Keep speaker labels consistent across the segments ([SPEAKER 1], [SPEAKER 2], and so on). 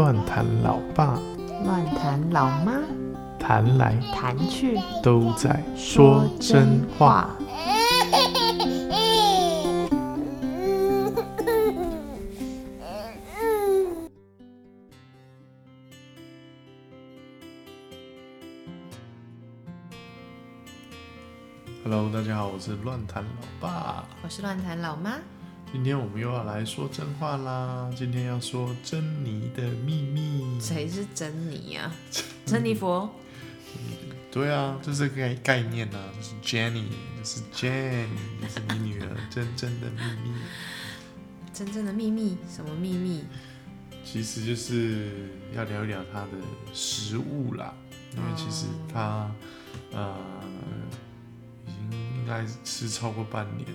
[SPEAKER 1] 乱谈老爸，
[SPEAKER 2] 乱谈老妈，
[SPEAKER 1] 谈来
[SPEAKER 2] 谈去
[SPEAKER 1] 都在说真话。。Hello，大家好，我是乱谈老爸。
[SPEAKER 2] 我是乱谈老妈。
[SPEAKER 1] 今天我们又要来说真话啦！今天要说珍妮的秘密。
[SPEAKER 2] 谁是珍妮啊？珍妮佛。
[SPEAKER 1] 对啊，这是概概念啊，就是 Jenny，就是 Jane，就是你女儿真正的秘密。
[SPEAKER 2] 真正的秘密？什么秘密？
[SPEAKER 1] 其实就是要聊一聊她的食物啦，因为其实她、呃已经应该吃超过半年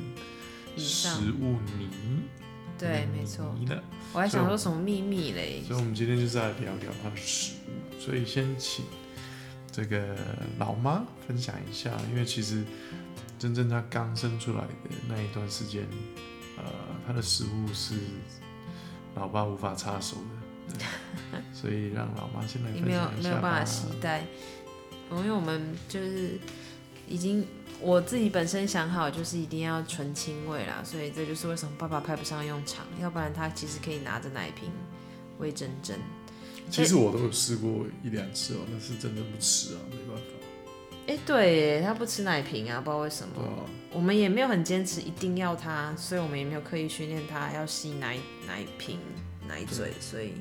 [SPEAKER 2] 以上
[SPEAKER 1] 食物泥，
[SPEAKER 2] 对，没错。我还想说什么秘密嘞？
[SPEAKER 1] 所以，我们今天就是来聊聊它的食物。所以，先请这个老妈分享一下，因为其实真正她刚生出来的那一段时间，呃，她的食物是老爸无法插手的，所以让老妈先来
[SPEAKER 2] 你没有
[SPEAKER 1] 分享一下吧
[SPEAKER 2] 没有办法。期待，因为我们就是已经我自己本身想好，就是一定要纯亲喂啦，所以这就是为什么爸爸派不上用场，要不然他其实可以拿着奶瓶喂珍珍。
[SPEAKER 1] 其实我都有试过一两次哦，但是真的不吃啊，没办法。
[SPEAKER 2] 哎、对耶，他不吃奶瓶啊，不知道为什么。我们也没有很坚持一定要他，所以我们也没有刻意训练他要吸奶奶瓶、奶嘴，所以，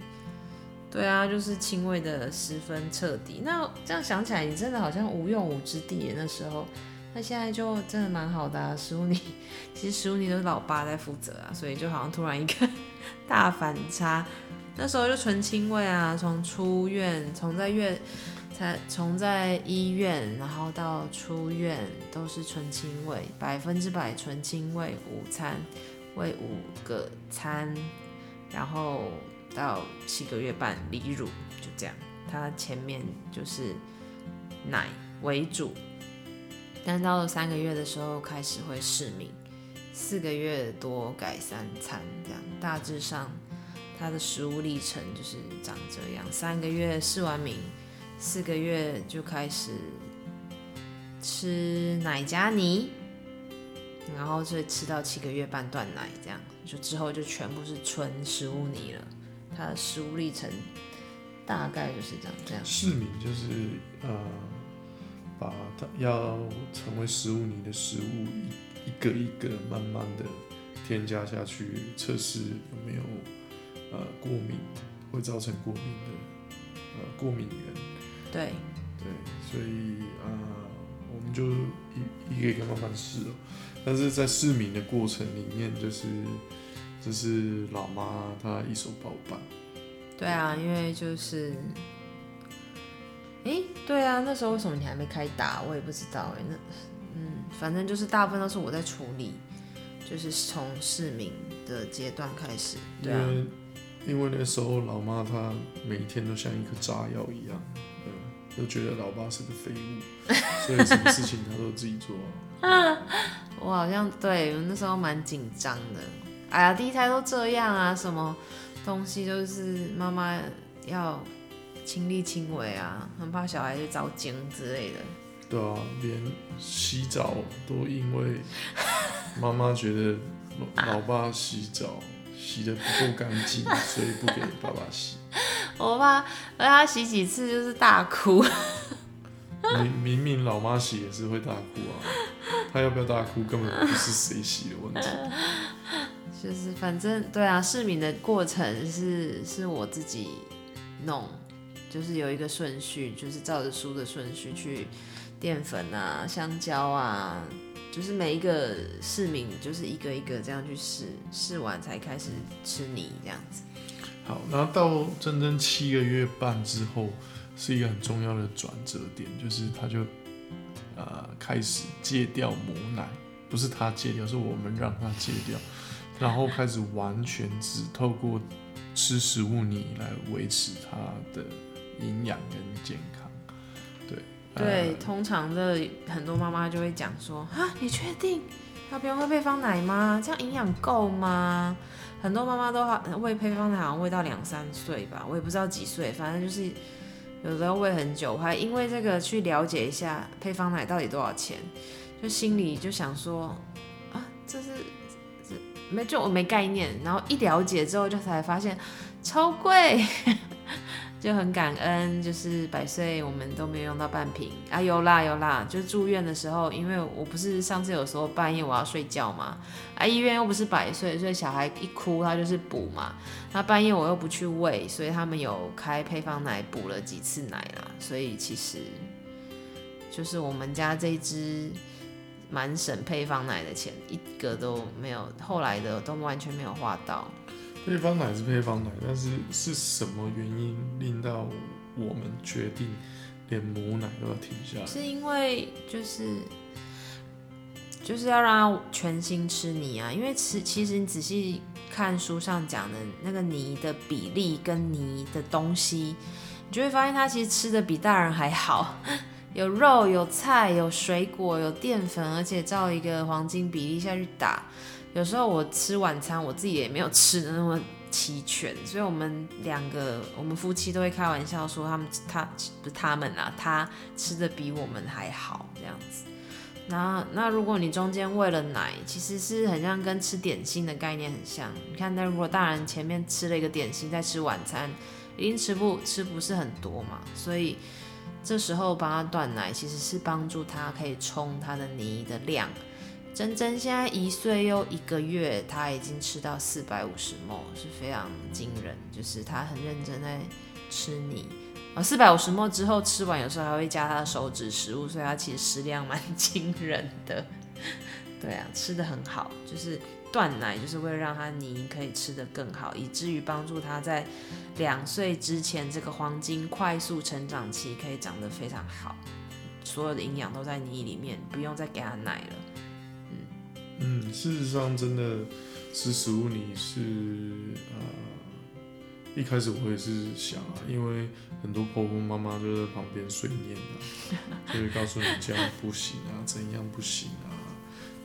[SPEAKER 2] 对啊，就是亲喂的十分彻底。那这样想起来，你真的好像无用武之地耶那时候。那现在就真的蛮好的啊，食物你其实十五年都是老爸在负责啊，所以就好像突然一个 大反差。那时候就纯亲喂啊，从出院，从在院，才从在医院，然后到出院都是纯亲喂，百分之百纯亲喂，午餐喂五个餐，然后到七个月半离乳，就这样。他前面就是奶为主，但到了三个月的时候开始会失明，四个月多改三餐，这样大致上他的食物历程就是长这样。三个月试完明，四个月就开始吃奶加泥，然后就吃到七个月半断奶，这样就之后就全部是纯食物泥了。他的食物历程大概就是这样，这样。
[SPEAKER 1] 市民就是呃，把它要成为食物泥的食物一一个一个慢慢的添加下去，测试有没有呃过敏，会造成过敏的呃过敏源。
[SPEAKER 2] 对，
[SPEAKER 1] 对，所以呃，我们就一一个一个慢慢试哦。但是在试敏的过程里面，就是就是老妈她一手包办，
[SPEAKER 2] 对啊，因为就是，诶，对啊，那时候为什么你还没开打？我也不知道哎。那，嗯，反正就是大部分都是我在处理，就是从市民的阶段开始。对啊，
[SPEAKER 1] 因为那时候老妈她每天都像一颗炸药一样，对，都觉得老爸是个废物，所以什么事情她都自己做。
[SPEAKER 2] 啊 我好像对我那时候蛮紧张的。哎呀，第一胎都这样啊，什么东西都是妈妈要亲力亲为啊，很怕小孩去遭惊之类的。
[SPEAKER 1] 对啊，连洗澡都因为妈妈觉得老老爸洗澡洗的不够干净，所以不给爸爸洗。
[SPEAKER 2] 我怕而他洗几次就是大哭。
[SPEAKER 1] 明明明老妈洗也是会大哭啊，他要不要大哭根本不是谁洗的问题。
[SPEAKER 2] 就是反正对啊，市民的过程是是我自己弄，就是有一个顺序，就是照着书的顺序去淀粉啊、香蕉啊，就是每一个市民就是一个一个这样去试，试完才开始吃泥这样子。
[SPEAKER 1] 好，然后到真正七个月半之后，是一个很重要的转折点，就是他就呃开始戒掉母奶，不是他戒掉，是我们让他戒掉，然后开始完全只透过吃食物泥来维持他的营养跟健康。对，
[SPEAKER 2] 对，通常的很多妈妈就会讲说啊，你确定要不要喝配方奶吗？这样营养够吗？很多妈妈都好喂配方奶，好像喂到两三岁吧，我也不知道几岁，反正就是有的要喂很久。我还因为这个去了解一下配方奶到底多少钱，就心里就想说啊，这是没就我没概念，然后一了解之后就才发现超贵。就很感恩，就是百岁我们都没有用到半瓶。啊，有啦有啦，就住院的时候，因为我不是上次有说半夜我要睡觉嘛，啊医院又不是百岁，所以小孩一哭他就是补嘛，那半夜我又不去喂，所以他们有开配方奶补了几次奶啦，所以其实就是我们家这只蛮省配方奶的钱，一个都没有，后来的都完全没有花到。
[SPEAKER 1] 配方奶是配方奶，但是是什么原因令到我们决定连母奶都要停下来？
[SPEAKER 2] 是因为就是就是要让他全心吃泥啊，因为吃其实你仔细看书上讲的那个泥的比例跟泥的东西，你就会发现他其实吃的比大人还好，有肉有菜有水果有淀粉，而且照一个黄金比例下去打。有时候我吃晚餐，我自己也没有吃的那么齐全，所以我们两个，我们夫妻都会开玩笑说，他们他不是他们啊，他吃的比我们还好这样子。那那如果你中间喂了奶，其实是很像跟吃点心的概念很像。你看，那如果大人前面吃了一个点心，在吃晚餐，一定吃不吃不是很多嘛，所以这时候帮他断奶，其实是帮助他可以冲他的泥的量。珍珍现在一岁又一个月，他已经吃到四百五十沫，是非常惊人。就是他很认真在吃泥啊，四百五十沫之后吃完，有时候还会加他的手指食物，所以他其实食量蛮 惊人的。对啊，吃的很好，就是断奶，就是为了让他泥可以吃的更好，以至于帮助他在两岁之前这个黄金快速成长期可以长得非常好，所有的营养都在泥里面，不用再给他奶了。
[SPEAKER 1] 嗯，事实上，真的吃食物你是呃，一开始我也是想啊，因为很多婆婆妈妈就在旁边碎念啊，就会告诉你这样不行啊，怎样不行啊，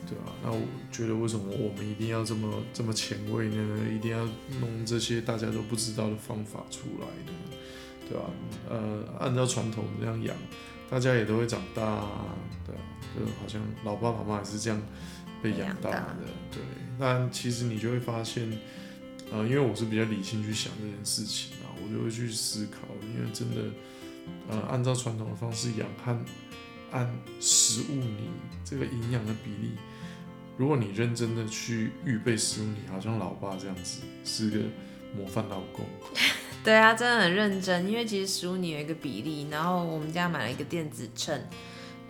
[SPEAKER 1] 对吧？那我觉得为什么我们一定要这么这么前卫呢？一定要弄这些大家都不知道的方法出来的，对吧？呃，按照传统这样养，大家也都会长大，啊，对啊，就好像老爸老妈也是这样。被养大的，对，但其实你就会发现，呃，因为我是比较理性去想这件事情啊，我就会去思考，因为真的，呃，按照传统的方式养和按食物你这个营养的比例，如果你认真的去预备食物，你好像老爸这样子是个模范老公。
[SPEAKER 2] 对啊，真的很认真，因为其实食物你有一个比例，然后我们家买了一个电子秤。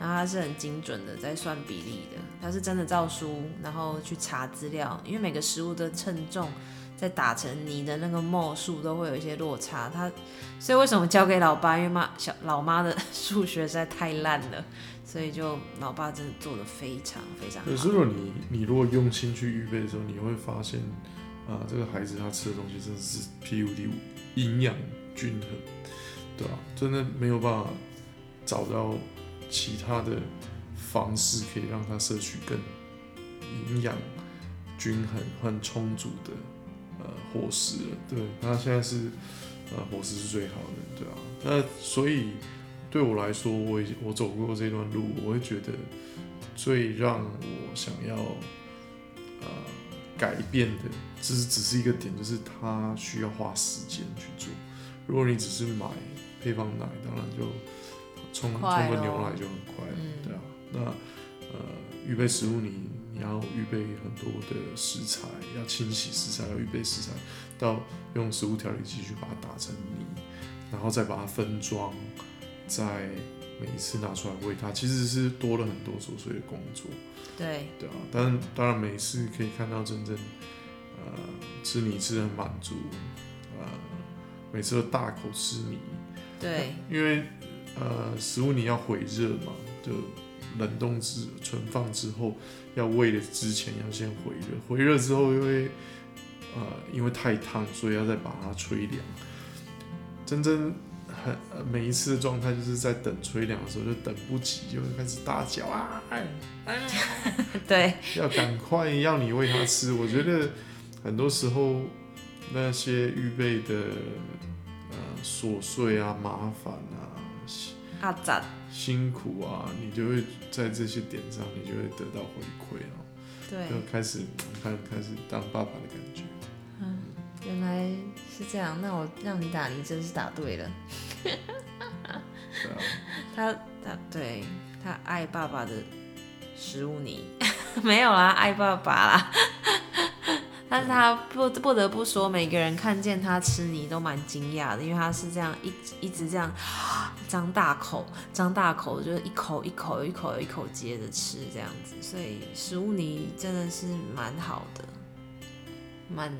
[SPEAKER 2] 然后它是很精准的在算比例的，它是真的照书，然后去查资料，因为每个食物的称重在打成泥的那个末数都会有一些落差，它所以为什么交给老爸？因为妈小老妈的数学实在太烂了，所以就老爸真的做的非常非常。
[SPEAKER 1] 可是如果你你如果用心去预备的时候，你会发现啊，这个孩子他吃的东西真的是 P U D 五营养均衡，对吧？真的没有办法找到。其他的方式可以让他摄取更营养均衡、很充足的呃伙食了。对，他现在是呃伙食是最好的，对啊。那所以对我来说，我已我走过这段路，我会觉得最让我想要呃改变的，只是只是一个点，就是他需要花时间去做。如果你只是买配方奶，当然就。冲冲个牛奶就很快了，对啊。那呃，预备食物你你要预备很多的食材，要清洗食材，要预备食材，到用食物调理机去把它打成泥，然后再把它分装，再每一次拿出来喂它，其实是多了很多琐碎的工作。
[SPEAKER 2] 对
[SPEAKER 1] 对啊，但当然每次可以看到真正呃吃泥吃的很满足，呃每次都大口吃泥。
[SPEAKER 2] 对，
[SPEAKER 1] 因为。呃，食物你要回热嘛，就冷冻之存放之后，要喂的之前要先回热，回热之后因为呃因为太烫，所以要再把它吹凉。真正很每一次的状态就是在等吹凉的时候就等不及，就会开始大叫啊！
[SPEAKER 2] 对，
[SPEAKER 1] 要赶快要你喂它吃。我觉得很多时候那些预备的呃琐碎啊、麻烦啊、辛
[SPEAKER 2] 阿展，
[SPEAKER 1] 辛苦啊，你就会在这些点上，你就会得到回馈哦，
[SPEAKER 2] 对，
[SPEAKER 1] 就开始看开始当爸爸的感觉。
[SPEAKER 2] 嗯原来是这样，那我让你打，你真是打对了。
[SPEAKER 1] 对啊，
[SPEAKER 2] 他他对他爱爸爸的食物你 没有啦，爱爸爸啦。但是他不不得不说，每个人看见他吃泥都蛮惊讶的，因为他是这样一一直这样张大口张大口，就是一口一口一口一口接着吃这样子，所以食物泥真的是蛮好的，蛮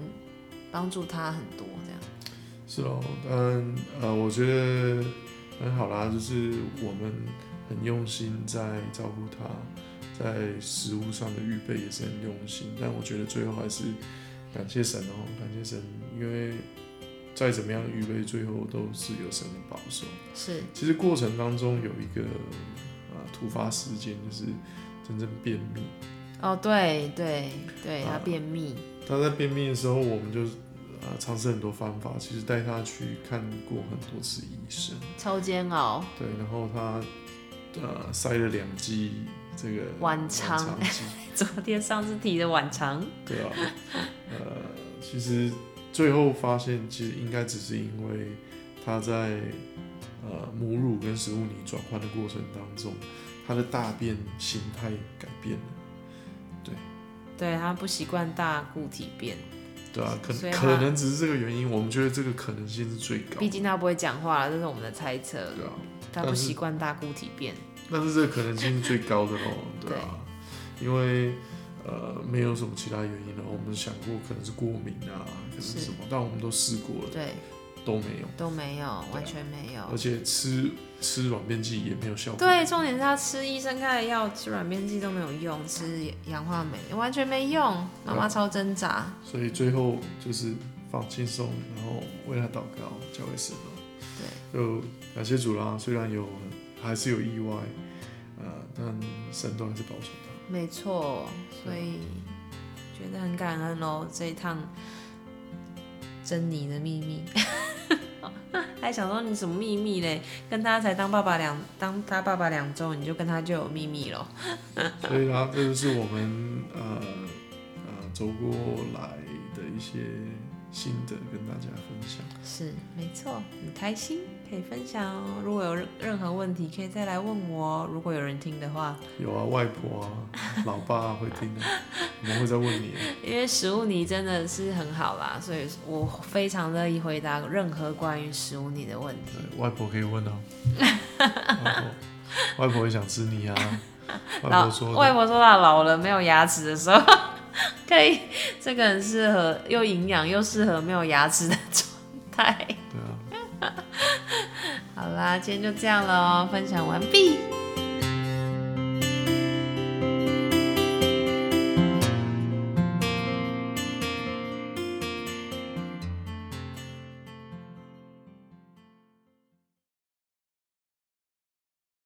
[SPEAKER 2] 帮助他很多这样。
[SPEAKER 1] 是哦，但呃，我觉得很好啦，就是我们很用心在照顾他，在食物上的预备也是很用心，但我觉得最后还是感谢神哦，感谢神，因为再怎么样预备，最后都是有神的保守。
[SPEAKER 2] 是。
[SPEAKER 1] 其实过程当中有一个呃突发事件，就是真正便秘。
[SPEAKER 2] 哦，对对对，他
[SPEAKER 1] 啊
[SPEAKER 2] 便秘，
[SPEAKER 1] 他在便秘的时候，我们就呃尝试很多方法，其实带他去看过很多次医生，
[SPEAKER 2] 超煎熬。
[SPEAKER 1] 对，然后他呃塞了两剂这个
[SPEAKER 2] 晚肠
[SPEAKER 1] 剂，
[SPEAKER 2] 昨天上次提的晚肠，
[SPEAKER 1] 对啊，呃，其实最后发现，其实应该只是因为他在呃母乳跟食物泥转换的过程当中，他的大便形态改变了。
[SPEAKER 2] 对他不习惯大固体便，
[SPEAKER 1] 对啊，可可能只是这个原因，我们觉得这个可能性是最高的。
[SPEAKER 2] 毕竟他不会讲话了，这是我们的猜测。
[SPEAKER 1] 对啊，
[SPEAKER 2] 他不习惯大固体便，
[SPEAKER 1] 但是这个可能性是最高的咯，对啊，因为呃没有什么其他原因了，我们想过可能是过敏啊，可能是
[SPEAKER 2] 是
[SPEAKER 1] 什么，但我们都试过了，
[SPEAKER 2] 对，
[SPEAKER 1] 都没有，
[SPEAKER 2] 都没有，完全没有
[SPEAKER 1] 而。且吃吃软便剂也没有效果。
[SPEAKER 2] 对，重点是他吃医生开的药，吃软便剂都没有用，吃氧化酶完全没用，妈妈超挣扎。
[SPEAKER 1] 所以最后就是放轻松，然后为他祷告，交给神了。
[SPEAKER 2] 对，
[SPEAKER 1] 就感谢主啦，虽然有还是有意外，呃，但神都还是保守他。
[SPEAKER 2] 没错，所以觉得很感恩哦，这一趟珍妮的秘密。还想说你什么秘密嘞？跟他才当爸爸两当他爸爸两周，你就跟他就有秘密了。
[SPEAKER 1] 所以啦，这就是我们呃呃走过来的一些心得，跟大家分享。
[SPEAKER 2] 是，没错，很开心可以分享哦。如果有任任何问题，可以再来问我哦。如果有人听的话，
[SPEAKER 1] 有啊，外婆啊，老爸、啊、会听的，我们会再问你。
[SPEAKER 2] 因为食物泥真的是很好啦，所以我非常乐意回答任何关于食物泥的问题。
[SPEAKER 1] 外婆可以问哦。外婆，外婆也想吃你啊。外婆说
[SPEAKER 2] 外婆说她老了没有牙齿的时候，可以这个很适合又营养又适合没有牙齿的状态。
[SPEAKER 1] 对啊，
[SPEAKER 2] 好啦，今天就这样了哦，分享完毕。